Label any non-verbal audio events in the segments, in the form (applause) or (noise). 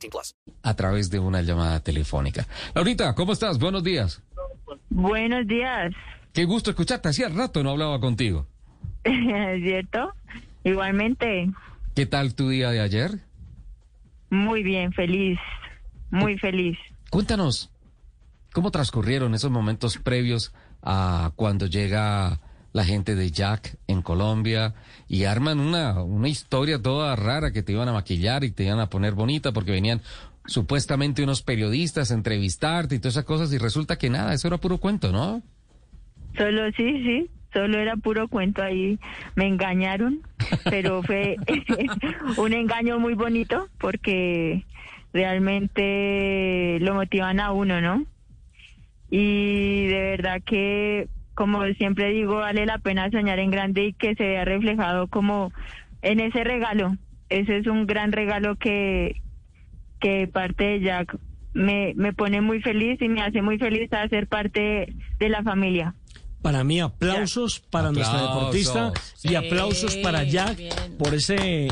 18 plus. a través de una llamada telefónica. Laurita, ¿cómo estás? Buenos días. Buenos días, Qué gusto escucharte. Hacía rato no hablaba contigo. ¿es (laughs) cierto? Igualmente, ¿Qué tal tu día de ayer? muy bien, feliz, muy feliz. Cuéntanos, ¿cómo transcurrieron esos momentos previos a cuando llega la gente de Jack en Colombia y arman una, una historia toda rara que te iban a maquillar y te iban a poner bonita porque venían supuestamente unos periodistas a entrevistarte y todas esas cosas y resulta que nada, eso era puro cuento, ¿no? Solo sí, sí, solo era puro cuento ahí. Me engañaron, pero fue (laughs) un engaño muy bonito porque realmente lo motivan a uno, ¿no? Y de verdad que, como siempre digo, vale la pena soñar en grande y que se vea reflejado como en ese regalo. Ese es un gran regalo que, que parte de Jack me, me pone muy feliz y me hace muy feliz a ser parte de la familia. Para mí, aplausos para nuestra deportista y aplausos para Jack por ese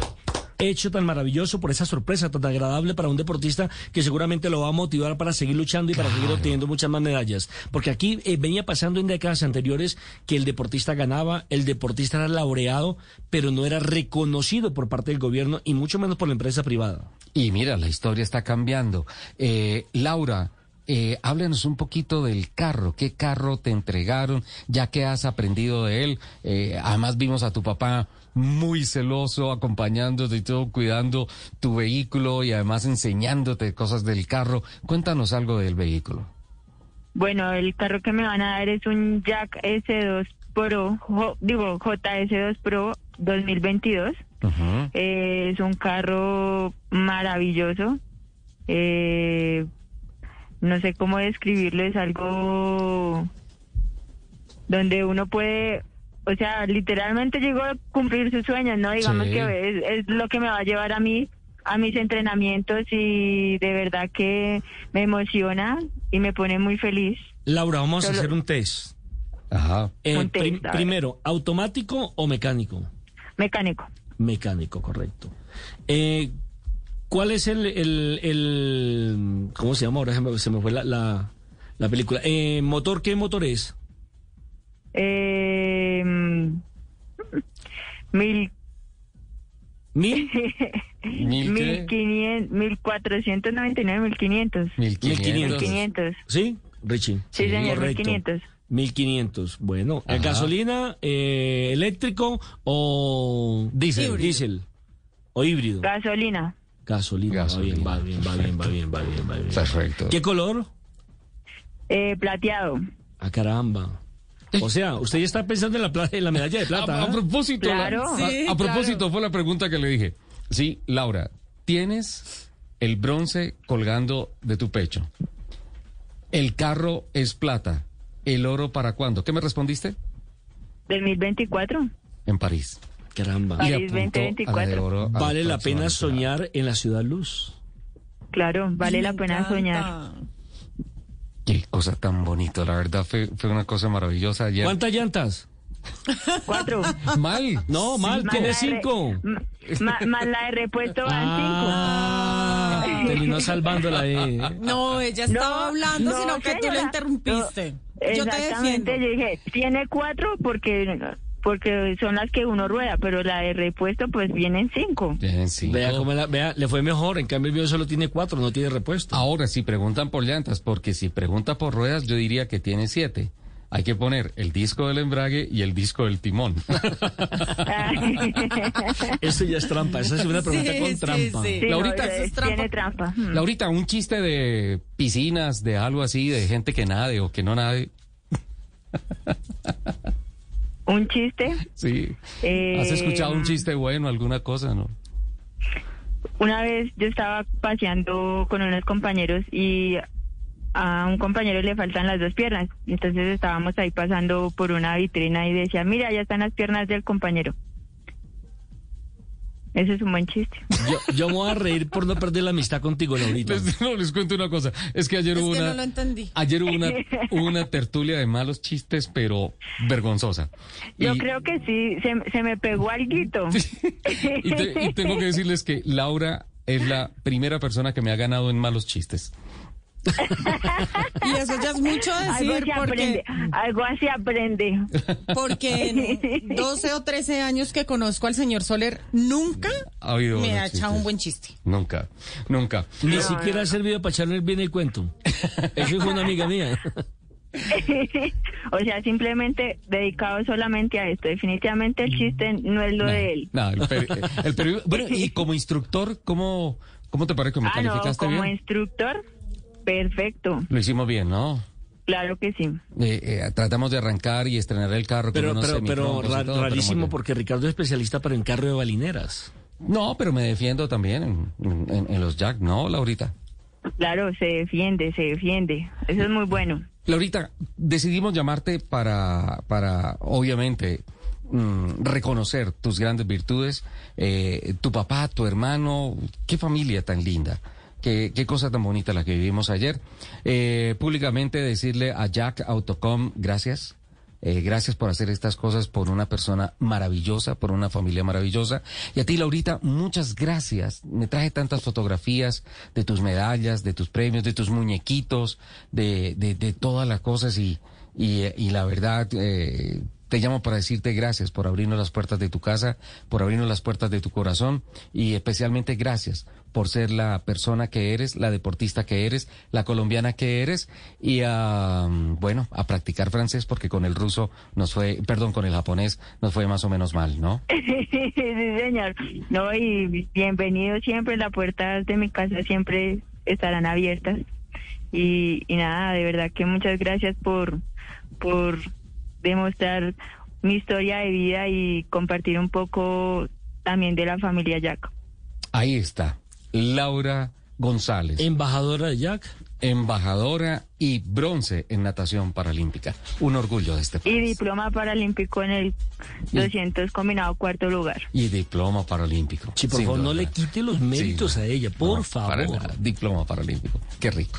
hecho tan maravilloso, por esa sorpresa tan agradable para un deportista que seguramente lo va a motivar para seguir luchando y para seguir obteniendo muchas más medallas. Porque aquí eh, venía pasando en décadas anteriores que el deportista ganaba, el deportista era laureado, pero no era reconocido por parte del gobierno y mucho menos por la empresa privada. Y mira, la historia está cambiando. Eh, Laura, eh, háblenos un poquito del carro. ¿Qué carro te entregaron? Ya que has aprendido de él. Eh, además vimos a tu papá muy celoso, acompañándote y todo, cuidando tu vehículo y además enseñándote cosas del carro. Cuéntanos algo del vehículo. Bueno, el carro que me van a dar es un Jack S2 Pro, jo- digo JS2 Pro 2022. Ujú. Eh, es un carro maravilloso. Eh, no sé cómo describirlo, es algo donde uno puede, o sea, literalmente llegó a cumplir sus sueños, ¿no? Digamos Sí. que es, es lo que me va a llevar a mí, a mis entrenamientos y de verdad que me emociona y me pone muy feliz. Laura, vamos a hacer un test. Ajá. Eh, Un test, prim- primero, ¿automático o mecánico? Mecánico. Mecánico, correcto. Eh, ¿Cuál es el, el, el- ¿Cómo se llama? Ahora se me, se me fue la, la, la película. Eh, ¿Motor qué motor es? Eh, (laughs) mil ¿Mil? (laughs) ¿Mil qué? 1500, 1499, 1500. 1500. 1500. ¿Sí? Richie. Sí, señor, correcto. 1500. 1500. Bueno, ¿eh, Ajá. ¿gasolina, eh, eléctrico o Diésel. diésel? ¿O híbrido? Gasolina. Gasolina. Gasolina. Va bien, va bien, va bien, va bien, va bien, va bien. Perfecto. ¿Qué color? Eh, plateado. Ah, caramba. O sea, usted ya está pensando en la, pla- en la medalla de plata. A, a propósito, Claro. la- a- Sí, a, propósito claro. fue la pregunta que le dije. Sí, Laura, tienes el bronce colgando de tu pecho. El carro es plata. ¿El oro para cuándo? ¿Qué me respondiste? 2024. En París. Caramba. París Le apuntó a la de 2024. oro a Vale la pena soñar en la ciudad luz. Claro, vale la pena encanta. soñar. Qué cosa tan bonita, la verdad fue, fue una cosa maravillosa ayer. ¿Cuántas llantas? Cuatro. (laughs) Mal. No, mal, Más tiene cinco. Más la de repuesto van Ah, (laughs) terminó (laughs) salvándola ahí. No, ella estaba No, hablando, no, sino que tú la interrumpiste. cinco. Yo te Exactamente, defiendo. yo dije, tiene cuatro porque porque son las que uno rueda, pero la de repuesto pues vienen cinco. Bien, sí. Vea cómo la, vea, le fue mejor. En cambio, el mío solo tiene cuatro, no tiene repuesto. Ahora, si preguntan por llantas, porque si pregunta por ruedas, yo diría que tiene siete. Hay que poner el disco del embrague y el disco del timón. (laughs) Eso ya es trampa. Esa es una pregunta Sí, con sí, trampa. sí. Sí, Laurita, no, eso es trampa. tiene trampa. Laurita, un chiste de piscinas, de algo así, de gente que nade o que no nade. (laughs) Un chiste. Sí. Eh, ¿Has escuchado un chiste bueno, alguna cosa, no? una vez yo estaba paseando con unos compañeros y a un compañero le faltan las dos piernas. Entonces estábamos ahí pasando por una vitrina y decía, mira, ya están las piernas del compañero. Ese es un buen chiste. Yo, yo me voy a reír por no perder la amistad contigo, Laurita. Les, no, les cuento una cosa. Es que ayer Es hubo que una. no lo entendí. Ayer hubo una, (laughs) una tertulia de malos chistes, pero vergonzosa. Yo Y- creo que sí, se, se me pegó alguito. (laughs) y, te- y tengo que (laughs) decirles que Laura es la primera persona que me ha ganado en malos chistes. (laughs) Y eso ya es mucho algo decir aprende, porque, algo así aprende. porque en (laughs) 12 o 13 años que conozco al señor Soler, nunca me ha echado un buen chiste. Nunca, nunca. Ni siquiera ha servido para echarle bien el cuento. Eso fue una amiga mía. (laughs) o sea, simplemente dedicado solamente a esto. Definitivamente el chiste no es lo de él. No, el peri- el peri- bueno, y como instructor, ¿cómo, cómo te parece que me Ah, no, calificaste como bien? instructor, perfecto. Lo hicimos bien, ¿no? Claro que sí. Eh, eh, tratamos de arrancar y estrenar el carro Pero, con pero, pero ra- todo, rarísimo porque Ricardo es especialista para en carro de balineras. No, pero me defiendo también en, en- en los Jack, ¿no, Laurita? Claro, se defiende, se defiende. Eso es muy bueno. Laurita, decidimos llamarte para, para obviamente, mm, reconocer tus grandes virtudes. Eh, tu papá, tu hermano, qué familia tan linda. Qué, qué cosa tan bonita la que vivimos ayer. Eh, públicamente decirle a Jack Autocom gracias. Eh, gracias por hacer estas cosas por una persona maravillosa, por una familia maravillosa. Y a ti, Laurita, muchas gracias. Me traje tantas fotografías de tus medallas, de tus premios, de tus muñequitos, de, de, de todas las cosas y, y, y la verdad, eh, te llamo para decirte gracias por abrirnos las puertas de tu casa, por abrirnos las puertas de tu corazón y especialmente gracias por ser la persona que eres, la deportista que eres, la colombiana que eres y a, bueno, a practicar francés porque con el ruso nos fue, perdón, con el japonés nos fue más o menos mal, ¿no? (laughs) sí, señor. No, y bienvenido siempre. Las puertas de mi casa siempre estarán abiertas. Y, y nada, de verdad que muchas gracias por, por demostrar mi historia de vida y compartir un poco también de la familia Jack. Ahí está, Laura González, Embajadora de Jack. embajadora y bronce en natación paralímpica. Un orgullo de este Y país. diploma paralímpico en el 200 combinado cuarto lugar. Y diploma paralímpico. Sí, por favor, no le quite los méritos Sí, a ella, por no, para favor. Diploma paralímpico. Qué rico.